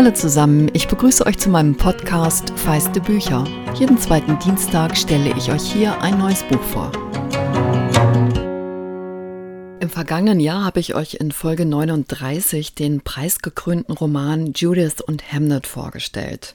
Hallo zusammen, ich begrüße euch zu meinem Podcast Feiste Bücher. Jeden zweiten Dienstag stelle ich euch hier ein neues Buch vor. Im vergangenen Jahr habe ich euch in Folge 39 den preisgekrönten Roman Judith und Hamnet vorgestellt.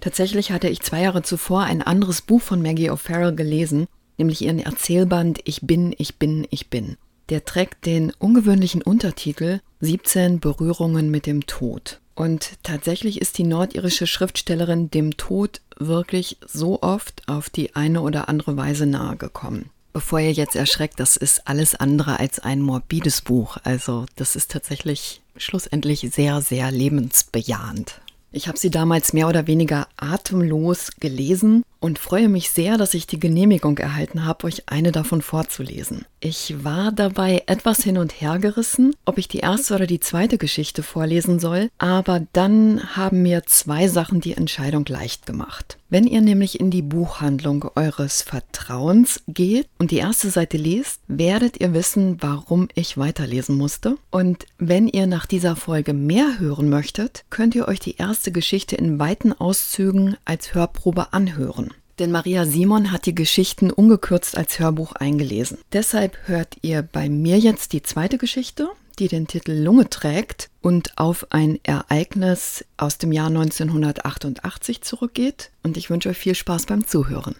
Tatsächlich hatte ich zwei Jahre zuvor ein anderes Buch von Maggie O'Farrell gelesen, nämlich ihren Erzählband Ich bin, ich bin, ich bin. Der trägt den ungewöhnlichen Untertitel 17 Berührungen mit dem Tod. Und tatsächlich ist die nordirische Schriftstellerin dem Tod wirklich so oft auf die eine oder andere Weise nahe gekommen. Bevor ihr jetzt erschreckt, das ist alles andere als ein morbides Buch. Also das ist tatsächlich schlussendlich sehr, sehr lebensbejahend. Ich habe sie damals mehr oder weniger atemlos gelesen und freue mich sehr, dass ich die Genehmigung erhalten habe, euch eine davon vorzulesen. Ich war dabei etwas hin und her gerissen, ob ich die erste oder die zweite Geschichte vorlesen soll, aber dann haben mir zwei Sachen die Entscheidung leicht gemacht. Wenn ihr nämlich in die Buchhandlung eures Vertrauens geht und die erste Seite liest, werdet ihr wissen, warum ich weiterlesen musste. Und wenn ihr nach dieser Folge mehr hören möchtet, könnt ihr euch die erste Geschichte in weiten Auszügen als Hörprobe anhören. Denn Maria Simon hat die Geschichten ungekürzt als Hörbuch eingelesen. Deshalb hört ihr bei mir jetzt die zweite Geschichte, die den Titel Lunge trägt und auf ein Ereignis aus dem Jahr 1988 zurückgeht. Und ich wünsche euch viel Spaß beim Zuhören.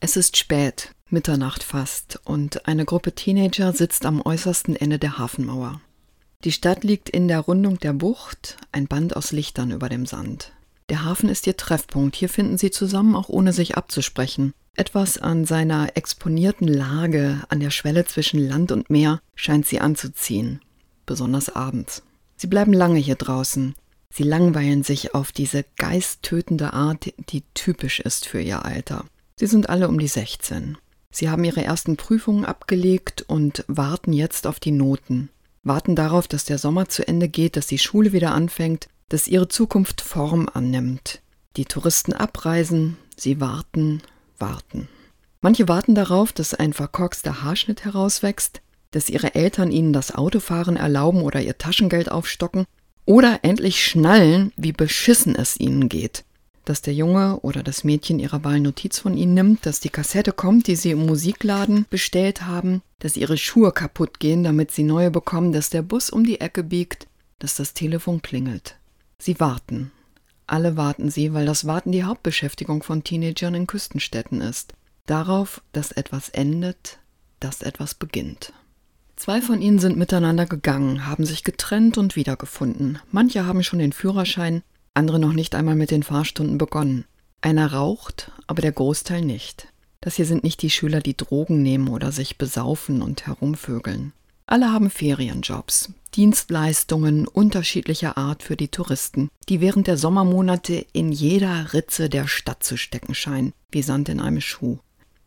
Es ist spät, Mitternacht fast, und eine Gruppe Teenager sitzt am äußersten Ende der Hafenmauer. Die Stadt liegt in der Rundung der Bucht, ein Band aus Lichtern über dem Sand. Der Hafen ist ihr Treffpunkt. Hier finden sie zusammen, auch ohne sich abzusprechen. Etwas an seiner exponierten Lage an der Schwelle zwischen Land und Meer scheint sie anzuziehen, besonders abends. Sie bleiben lange hier draußen. Sie langweilen sich auf diese geisttötende Art, die typisch ist für ihr Alter. Sie sind alle um die 16. Sie haben ihre ersten Prüfungen abgelegt und warten jetzt auf die Noten. Warten darauf, dass der Sommer zu Ende geht, dass die Schule wieder anfängt, dass ihre Zukunft Form annimmt. Die Touristen abreisen, sie warten, warten. Manche warten darauf, dass ein verkorkster Haarschnitt herauswächst, dass ihre Eltern ihnen das Autofahren erlauben oder ihr Taschengeld aufstocken oder endlich schnallen, wie beschissen es ihnen geht. Dass der Junge oder das Mädchen ihrer Wahl Notiz von ihnen nimmt, dass die Kassette kommt, die sie im Musikladen bestellt haben, dass ihre Schuhe kaputt gehen, damit sie neue bekommen, dass der Bus um die Ecke biegt, dass das Telefon klingelt. Sie warten. Alle warten sie, weil das Warten die Hauptbeschäftigung von Teenagern in Küstenstädten ist. Darauf, dass etwas endet, dass etwas beginnt. Zwei von ihnen sind miteinander gegangen, haben sich getrennt und wiedergefunden. Manche haben schon den Führerschein, andere noch nicht einmal mit den Fahrstunden begonnen. Einer raucht, aber der Großteil nicht. Das hier sind nicht die Schüler, die Drogen nehmen oder sich besaufen und herumvögeln. Alle haben Ferienjobs, Dienstleistungen unterschiedlicher Art für die Touristen, die während der Sommermonate in jeder Ritze der Stadt zu stecken scheinen, wie Sand in einem Schuh.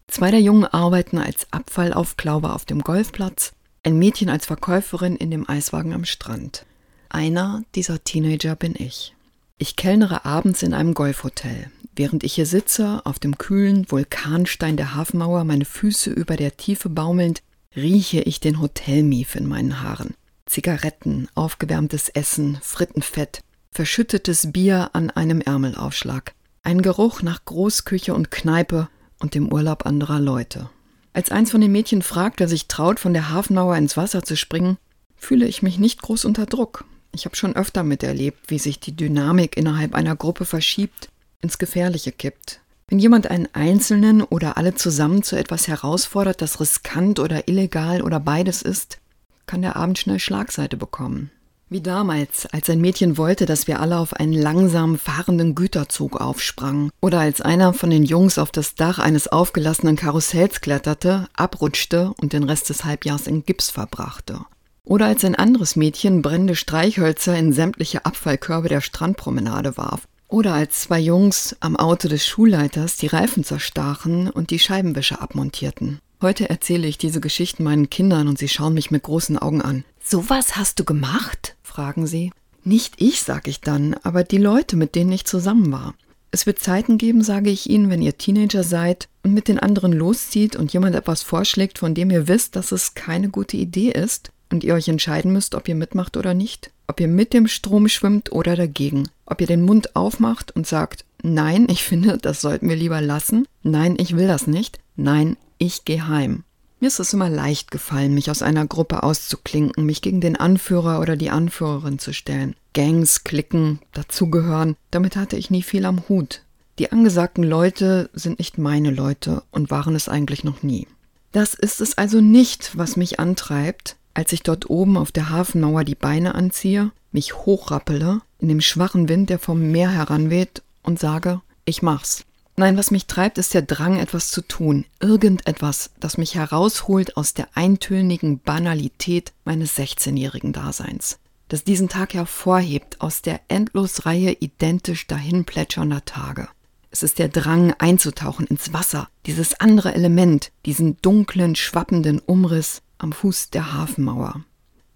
Zwei der Jungen arbeiten als Abfallaufklauber auf dem Golfplatz, ein Mädchen als Verkäuferin in dem Eiswagen am Strand. Einer dieser Teenager bin ich. Ich kellnere abends in einem Golfhotel. Während ich hier sitze, auf dem kühlen Vulkanstein der Hafenmauer, meine Füße über der Tiefe baumelnd, rieche ich den Hotelmief in meinen Haaren. Zigaretten, aufgewärmtes Essen, Frittenfett, verschüttetes Bier an einem Ärmelaufschlag. Ein Geruch nach Großküche und Kneipe und dem Urlaub anderer Leute. Als eins von den Mädchen fragt, wer sich traut, von der Hafenmauer ins Wasser zu springen, fühle ich mich nicht groß unter Druck. Ich habe schon öfter miterlebt, wie sich die Dynamik innerhalb einer Gruppe verschiebt, ins Gefährliche kippt. Wenn jemand einen Einzelnen oder alle zusammen zu etwas herausfordert, das riskant oder illegal oder beides ist, kann der Abend schnell Schlagseite bekommen. Wie damals, als ein Mädchen wollte, dass wir alle auf einen langsam fahrenden Güterzug aufsprangen, oder als einer von den Jungs auf das Dach eines aufgelassenen Karussells kletterte, abrutschte und den Rest des Halbjahrs in Gips verbrachte. Oder als ein anderes Mädchen brennende Streichhölzer in sämtliche Abfallkörbe der Strandpromenade warf oder als zwei Jungs am Auto des Schulleiters die Reifen zerstachen und die Scheibenwischer abmontierten. Heute erzähle ich diese Geschichten meinen Kindern und sie schauen mich mit großen Augen an. Sowas hast du gemacht? fragen sie. Nicht ich, sag ich dann, aber die Leute, mit denen ich zusammen war. Es wird Zeiten geben, sage ich Ihnen, wenn ihr Teenager seid und mit den anderen loszieht und jemand etwas vorschlägt, von dem ihr wisst, dass es keine gute Idee ist und ihr euch entscheiden müsst, ob ihr mitmacht oder nicht. Ob ihr mit dem Strom schwimmt oder dagegen. Ob ihr den Mund aufmacht und sagt, nein, ich finde, das sollten wir lieber lassen. Nein, ich will das nicht. Nein, ich gehe heim. Mir ist es immer leicht gefallen, mich aus einer Gruppe auszuklinken, mich gegen den Anführer oder die Anführerin zu stellen. Gangs, Klicken, dazugehören, damit hatte ich nie viel am Hut. Die angesagten Leute sind nicht meine Leute und waren es eigentlich noch nie. Das ist es also nicht, was mich antreibt, als ich dort oben auf der Hafenmauer die Beine anziehe, mich hochrappele, in dem schwachen Wind, der vom Meer heranweht, und sage, ich mach's. Nein, was mich treibt, ist der Drang, etwas zu tun, irgendetwas, das mich herausholt aus der eintönigen Banalität meines 16-jährigen Daseins, das diesen Tag hervorhebt aus der Endlosreihe identisch dahinplätschernder Tage. Es ist der Drang, einzutauchen ins Wasser, dieses andere Element, diesen dunklen, schwappenden Umriss am Fuß der Hafenmauer.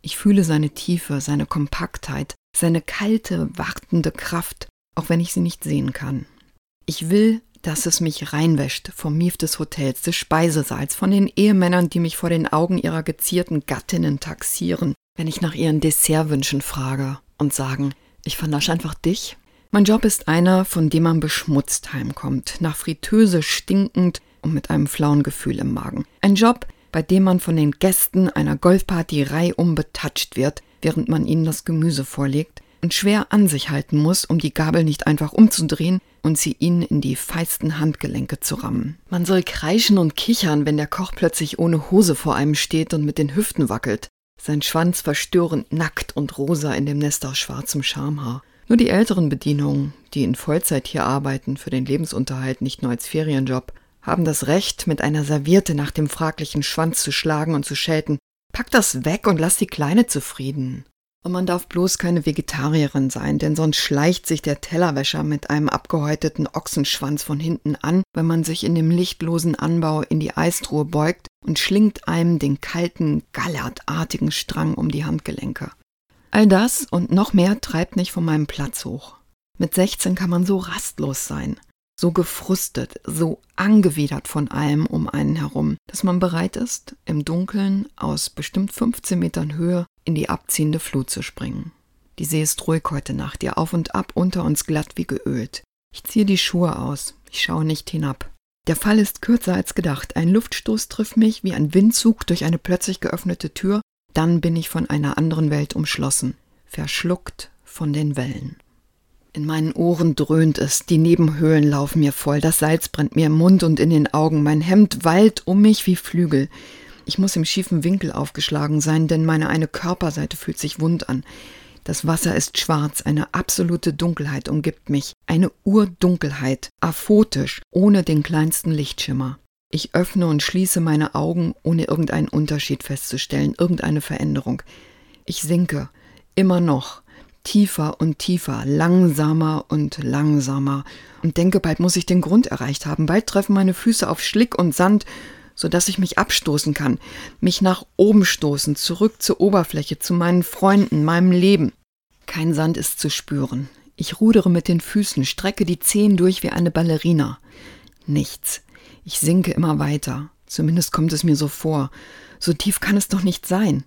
Ich fühle seine Tiefe, seine Kompaktheit, seine kalte, wartende Kraft, auch wenn ich sie nicht sehen kann. Ich will dass es mich reinwäscht vom Mief des Hotels, des Speisesaals, von den Ehemännern, die mich vor den Augen ihrer gezierten Gattinnen taxieren, wenn ich nach ihren Dessertwünschen frage und sagen, ich vernasche einfach dich. Mein Job ist einer, von dem man beschmutzt heimkommt, nach Fritteuse stinkend und mit einem flauen Gefühl im Magen. Ein Job, bei dem man von den Gästen einer Golfparty reihum betatscht wird, während man ihnen das Gemüse vorlegt und schwer an sich halten muss, um die Gabel nicht einfach umzudrehen und sie ihnen in die feisten Handgelenke zu rammen. Man soll kreischen und kichern, wenn der Koch plötzlich ohne Hose vor einem steht und mit den Hüften wackelt, sein Schwanz verstörend nackt und rosa in dem Nest aus schwarzem Schamhaar. Nur die älteren Bedienungen, die in Vollzeit hier arbeiten, für den Lebensunterhalt nicht nur als Ferienjob, haben das Recht, mit einer Serviette nach dem fraglichen Schwanz zu schlagen und zu schelten. Pack das weg und lass die Kleine zufrieden. Und man darf bloß keine Vegetarierin sein, denn sonst schleicht sich der Tellerwäscher mit einem abgehäuteten Ochsenschwanz von hinten an, wenn man sich in dem lichtlosen Anbau in die Eistruhe beugt und schlingt einem den kalten, gallertartigen Strang um die Handgelenke. All das und noch mehr treibt mich von meinem Platz hoch. Mit 16 kann man so rastlos sein, so gefrustet, so angewidert von allem um einen herum, dass man bereit ist, im Dunkeln aus bestimmt 15 Metern Höhe in die abziehende Flut zu springen. Die See ist ruhig heute Nacht, ihr Auf und Ab unter uns glatt wie geölt. Ich ziehe die Schuhe aus, ich schaue nicht hinab. Der Fall ist kürzer als gedacht. Ein Luftstoß trifft mich wie ein Windzug durch eine plötzlich geöffnete Tür, dann bin ich von einer anderen Welt umschlossen, verschluckt von den Wellen. In meinen Ohren dröhnt es, die Nebenhöhlen laufen mir voll, das Salz brennt mir im Mund und in den Augen, mein Hemd wallt um mich wie Flügel. Ich muss im schiefen Winkel aufgeschlagen sein, denn meine eine Körperseite fühlt sich wund an. Das Wasser ist schwarz, eine absolute Dunkelheit umgibt mich, eine Urdunkelheit, aphotisch, ohne den kleinsten Lichtschimmer. Ich öffne und schließe meine Augen, ohne irgendeinen Unterschied festzustellen, irgendeine Veränderung. Ich sinke, immer noch, tiefer und tiefer, langsamer und langsamer, und denke, bald muss ich den Grund erreicht haben, bald treffen meine Füße auf Schlick und Sand, so dass ich mich abstoßen kann, mich nach oben stoßen, zurück zur Oberfläche, zu meinen Freunden, meinem Leben. Kein Sand ist zu spüren. Ich rudere mit den Füßen, strecke die Zehen durch wie eine Ballerina. Nichts. Ich sinke immer weiter. Zumindest kommt es mir so vor. So tief kann es doch nicht sein.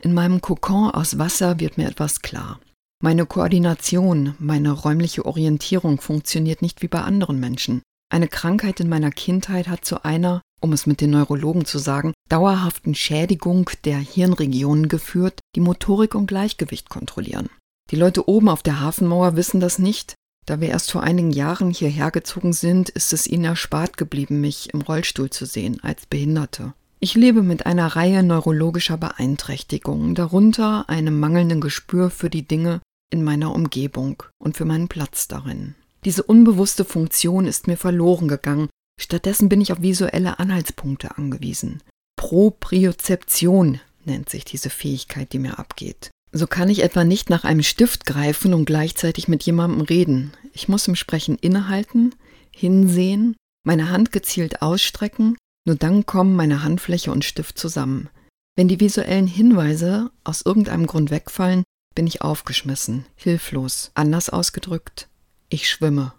In meinem Kokon aus Wasser wird mir etwas klar. Meine Koordination, meine räumliche Orientierung funktioniert nicht wie bei anderen Menschen. Eine Krankheit in meiner Kindheit hat zu einer, um es mit den Neurologen zu sagen, dauerhaften Schädigung der Hirnregionen geführt, die Motorik und Gleichgewicht kontrollieren. Die Leute oben auf der Hafenmauer wissen das nicht. Da wir erst vor einigen Jahren hierher gezogen sind, ist es ihnen erspart geblieben, mich im Rollstuhl zu sehen, als Behinderte. Ich lebe mit einer Reihe neurologischer Beeinträchtigungen, darunter einem mangelnden Gespür für die Dinge in meiner Umgebung und für meinen Platz darin. Diese unbewusste Funktion ist mir verloren gegangen Stattdessen bin ich auf visuelle Anhaltspunkte angewiesen. Propriozeption nennt sich diese Fähigkeit, die mir abgeht. So kann ich etwa nicht nach einem Stift greifen und gleichzeitig mit jemandem reden. Ich muss im Sprechen innehalten, hinsehen, meine Hand gezielt ausstrecken, nur dann kommen meine Handfläche und Stift zusammen. Wenn die visuellen Hinweise aus irgendeinem Grund wegfallen, bin ich aufgeschmissen, hilflos, anders ausgedrückt, ich schwimme.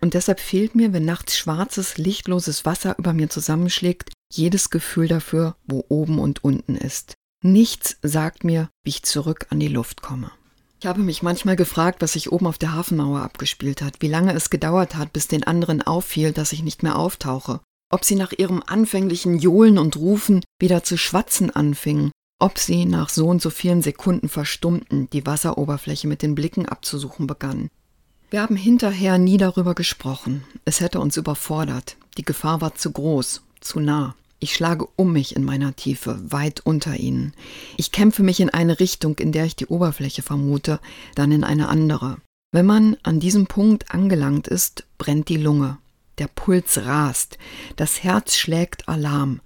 Und deshalb fehlt mir, wenn nachts schwarzes, lichtloses Wasser über mir zusammenschlägt, jedes Gefühl dafür, wo oben und unten ist. Nichts sagt mir, wie ich zurück an die Luft komme. Ich habe mich manchmal gefragt, was sich oben auf der Hafenmauer abgespielt hat, wie lange es gedauert hat, bis den anderen auffiel, dass ich nicht mehr auftauche, ob sie nach ihrem anfänglichen Johlen und Rufen wieder zu schwatzen anfingen, ob sie nach so und so vielen Sekunden verstummten, die Wasseroberfläche mit den Blicken abzusuchen begannen. Wir haben hinterher nie darüber gesprochen. Es hätte uns überfordert. Die Gefahr war zu groß, zu nah. Ich schlage um mich in meiner Tiefe, weit unter ihnen. Ich kämpfe mich in eine Richtung, in der ich die Oberfläche vermute, dann in eine andere. Wenn man an diesem Punkt angelangt ist, brennt die Lunge. Der Puls rast, das Herz schlägt Alarm.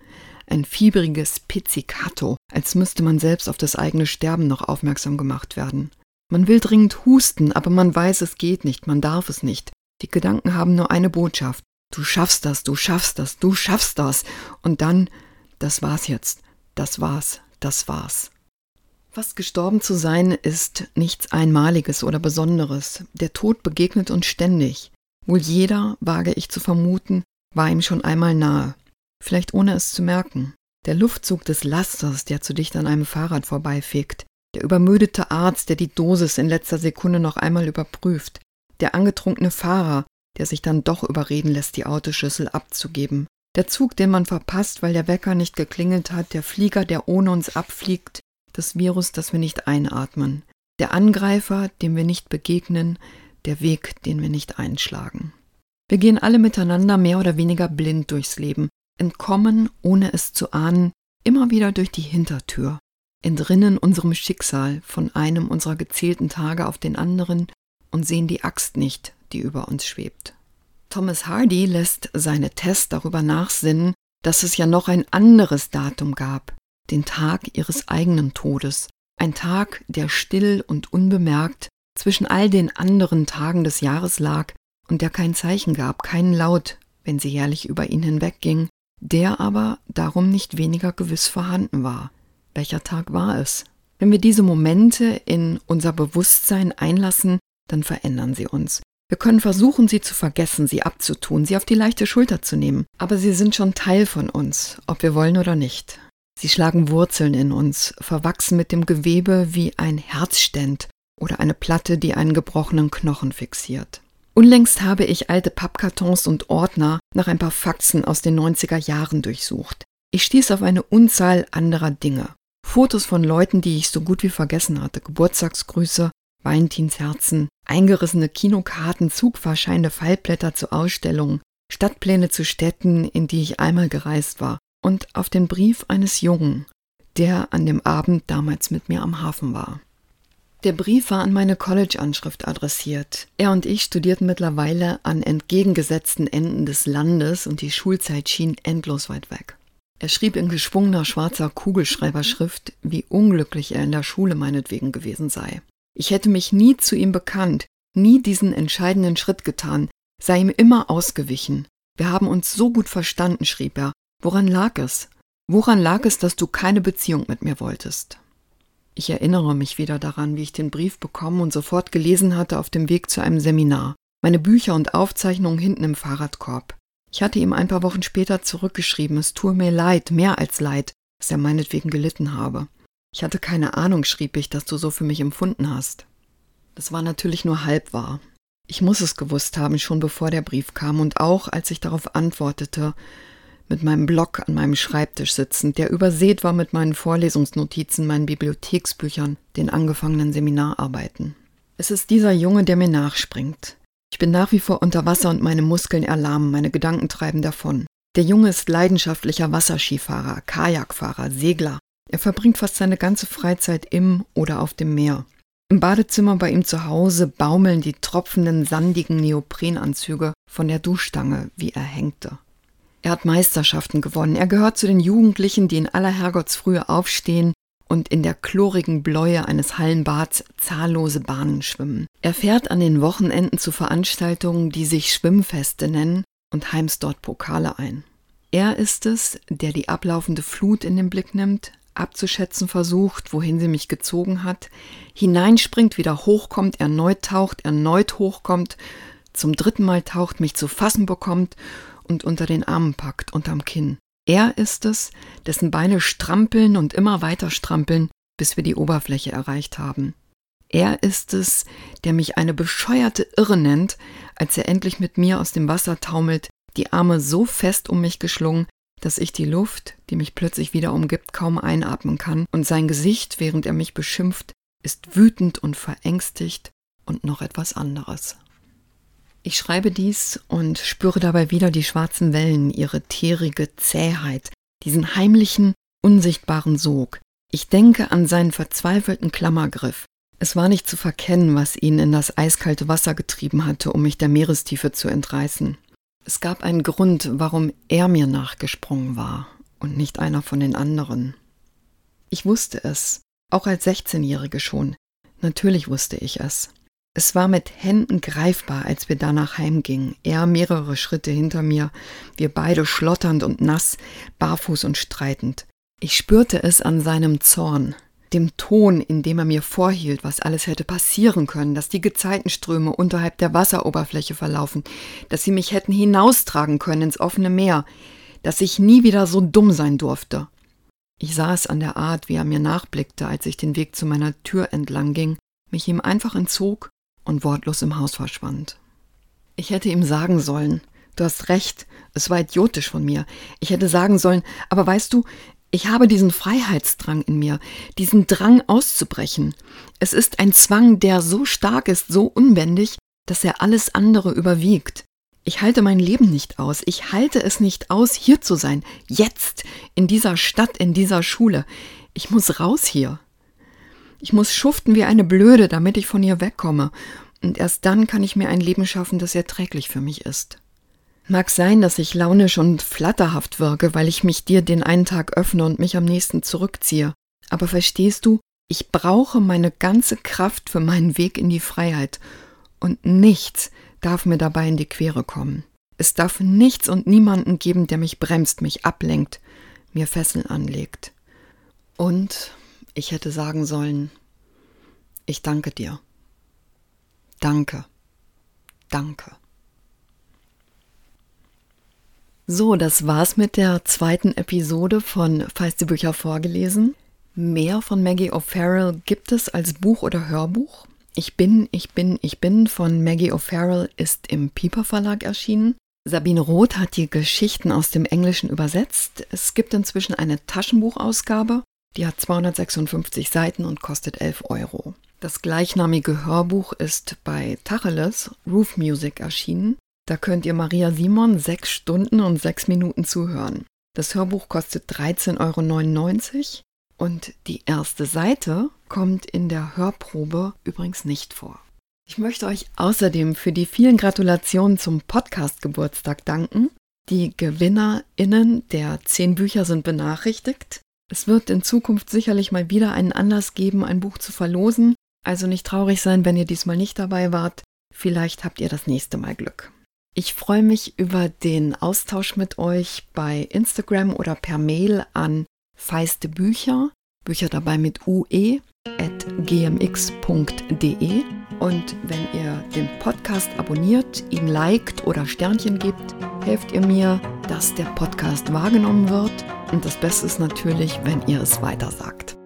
Ein fiebriges Pizzicato, als müsste man selbst auf das eigene Sterben noch aufmerksam gemacht werden. Man will dringend husten, aber man weiß, es geht nicht, man darf es nicht. Die Gedanken haben nur eine Botschaft. Du schaffst das, du schaffst das, du schaffst das. Und dann, das war's jetzt, das war's, das war's. Fast gestorben zu sein ist nichts Einmaliges oder Besonderes. Der Tod begegnet uns ständig. Wohl jeder, wage ich zu vermuten, war ihm schon einmal nahe. Vielleicht ohne es zu merken. Der Luftzug des Lasters, der zu dicht an einem Fahrrad vorbeifegt. Der übermüdete Arzt, der die Dosis in letzter Sekunde noch einmal überprüft. Der angetrunkene Fahrer, der sich dann doch überreden lässt, die Autoschüssel abzugeben. Der Zug, den man verpasst, weil der Wecker nicht geklingelt hat, der Flieger, der ohne uns abfliegt, das Virus, das wir nicht einatmen, der Angreifer, dem wir nicht begegnen, der Weg, den wir nicht einschlagen. Wir gehen alle miteinander mehr oder weniger blind durchs Leben, entkommen, ohne es zu ahnen, immer wieder durch die Hintertür, entrinnen unserem Schicksal von einem unserer gezählten Tage auf den anderen und sehen die Axt nicht, die über uns schwebt. Thomas Hardy lässt seine Tests darüber nachsinnen, dass es ja noch ein anderes Datum gab, den Tag ihres eigenen Todes, ein Tag, der still und unbemerkt zwischen all den anderen Tagen des Jahres lag und der kein Zeichen gab, keinen Laut, wenn sie jährlich über ihn hinwegging, der aber darum nicht weniger gewiss vorhanden war. Welcher Tag war es? Wenn wir diese Momente in unser Bewusstsein einlassen, dann verändern sie uns. Wir können versuchen, sie zu vergessen, sie abzutun, sie auf die leichte Schulter zu nehmen, aber sie sind schon Teil von uns, ob wir wollen oder nicht. Sie schlagen Wurzeln in uns, verwachsen mit dem Gewebe wie ein Herzständ oder eine Platte, die einen gebrochenen Knochen fixiert. Unlängst habe ich alte Pappkartons und Ordner nach ein paar Faxen aus den 90er Jahren durchsucht. Ich stieß auf eine Unzahl anderer Dinge. Fotos von Leuten, die ich so gut wie vergessen hatte, Geburtstagsgrüße, Valentinsherzen, eingerissene Kinokarten, Zugfahrscheine, Fallblätter zu Ausstellungen, Stadtpläne zu Städten, in die ich einmal gereist war, und auf den Brief eines Jungen, der an dem Abend damals mit mir am Hafen war. Der Brief war an meine College-Anschrift adressiert. Er und ich studierten mittlerweile an entgegengesetzten Enden des Landes und die Schulzeit schien endlos weit weg. Er schrieb in geschwungener schwarzer Kugelschreiberschrift, wie unglücklich er in der Schule meinetwegen gewesen sei. Ich hätte mich nie zu ihm bekannt, nie diesen entscheidenden Schritt getan, sei ihm immer ausgewichen. Wir haben uns so gut verstanden, schrieb er. Woran lag es? Woran lag es, dass du keine Beziehung mit mir wolltest? Ich erinnere mich wieder daran, wie ich den Brief bekommen und sofort gelesen hatte auf dem Weg zu einem Seminar. Meine Bücher und Aufzeichnungen hinten im Fahrradkorb. Ich hatte ihm ein paar Wochen später zurückgeschrieben, es tue mir leid, mehr als leid, dass er meinetwegen gelitten habe. Ich hatte keine Ahnung, schrieb ich, dass du so für mich empfunden hast. Das war natürlich nur halb wahr. Ich muss es gewusst haben, schon bevor der Brief kam und auch, als ich darauf antwortete, mit meinem Block an meinem Schreibtisch sitzend, der übersät war mit meinen Vorlesungsnotizen, meinen Bibliotheksbüchern, den angefangenen Seminararbeiten. Es ist dieser Junge, der mir nachspringt. Ich bin nach wie vor unter Wasser und meine Muskeln erlahmen, meine Gedanken treiben davon. Der Junge ist leidenschaftlicher Wasserskifahrer, Kajakfahrer, Segler, er verbringt fast seine ganze Freizeit im oder auf dem Meer. Im Badezimmer bei ihm zu Hause baumeln die tropfenden, sandigen Neoprenanzüge von der Duschstange, wie er hängte. Er hat Meisterschaften gewonnen. Er gehört zu den Jugendlichen, die in aller Herrgottsfrühe aufstehen und in der chlorigen Bläue eines Hallenbads zahllose Bahnen schwimmen. Er fährt an den Wochenenden zu Veranstaltungen, die sich Schwimmfeste nennen und heimst dort Pokale ein. Er ist es, der die ablaufende Flut in den Blick nimmt, abzuschätzen versucht, wohin sie mich gezogen hat, hineinspringt, wieder hochkommt, erneut taucht, erneut hochkommt, zum dritten Mal taucht, mich zu fassen bekommt und unter den Armen packt, unterm Kinn. Er ist es, dessen Beine strampeln und immer weiter strampeln, bis wir die Oberfläche erreicht haben. Er ist es, der mich eine bescheuerte Irre nennt, als er endlich mit mir aus dem Wasser taumelt, die Arme so fest um mich geschlungen, dass ich die Luft, die mich plötzlich wieder umgibt, kaum einatmen kann, und sein Gesicht, während er mich beschimpft, ist wütend und verängstigt und noch etwas anderes. Ich schreibe dies und spüre dabei wieder die schwarzen Wellen, ihre tierige Zähheit, diesen heimlichen, unsichtbaren Sog. Ich denke an seinen verzweifelten Klammergriff, es war nicht zu verkennen, was ihn in das eiskalte Wasser getrieben hatte, um mich der Meerestiefe zu entreißen. Es gab einen Grund, warum er mir nachgesprungen war und nicht einer von den anderen. Ich wusste es, auch als 16-Jährige schon. Natürlich wusste ich es. Es war mit Händen greifbar, als wir danach heimgingen. Er mehrere Schritte hinter mir, wir beide schlotternd und nass, barfuß und streitend. Ich spürte es an seinem Zorn, dem Ton, in dem er mir vorhielt, was alles hätte passieren können, dass die Gezeitenströme unterhalb der Wasseroberfläche verlaufen, dass sie mich hätten hinaustragen können ins offene Meer, dass ich nie wieder so dumm sein durfte. Ich sah es an der Art, wie er mir nachblickte, als ich den Weg zu meiner Tür entlang ging, mich ihm einfach entzog und wortlos im Haus verschwand. Ich hätte ihm sagen sollen, du hast recht, es war idiotisch von mir. Ich hätte sagen sollen, aber weißt du, ich habe diesen Freiheitsdrang in mir, diesen Drang auszubrechen. Es ist ein Zwang, der so stark ist, so unbändig, dass er alles andere überwiegt. Ich halte mein Leben nicht aus. Ich halte es nicht aus, hier zu sein. Jetzt, in dieser Stadt, in dieser Schule. Ich muss raus hier. Ich muss schuften wie eine Blöde, damit ich von ihr wegkomme. Und erst dann kann ich mir ein Leben schaffen, das erträglich für mich ist. Mag sein, dass ich launisch und flatterhaft wirke, weil ich mich dir den einen Tag öffne und mich am nächsten zurückziehe. Aber verstehst du, ich brauche meine ganze Kraft für meinen Weg in die Freiheit. Und nichts darf mir dabei in die Quere kommen. Es darf nichts und niemanden geben, der mich bremst, mich ablenkt, mir Fesseln anlegt. Und ich hätte sagen sollen, ich danke dir. Danke. Danke. So, das war's mit der zweiten Episode von Feiste Bücher vorgelesen. Mehr von Maggie O'Farrell gibt es als Buch oder Hörbuch. Ich bin, ich bin, ich bin von Maggie O'Farrell ist im Piper Verlag erschienen. Sabine Roth hat die Geschichten aus dem Englischen übersetzt. Es gibt inzwischen eine Taschenbuchausgabe, die hat 256 Seiten und kostet 11 Euro. Das gleichnamige Hörbuch ist bei Tacheles Roof Music erschienen. Da könnt ihr Maria Simon sechs Stunden und sechs Minuten zuhören. Das Hörbuch kostet 13,99 Euro und die erste Seite kommt in der Hörprobe übrigens nicht vor. Ich möchte euch außerdem für die vielen Gratulationen zum Podcast-Geburtstag danken. Die GewinnerInnen der zehn Bücher sind benachrichtigt. Es wird in Zukunft sicherlich mal wieder einen Anlass geben, ein Buch zu verlosen. Also nicht traurig sein, wenn ihr diesmal nicht dabei wart. Vielleicht habt ihr das nächste Mal Glück. Ich freue mich über den Austausch mit euch bei Instagram oder per Mail an feiste Bücher, Bücher dabei mit ue, at gmx.de. Und wenn ihr den Podcast abonniert, ihn liked oder Sternchen gibt, helft ihr mir, dass der Podcast wahrgenommen wird. Und das Beste ist natürlich, wenn ihr es weiter sagt.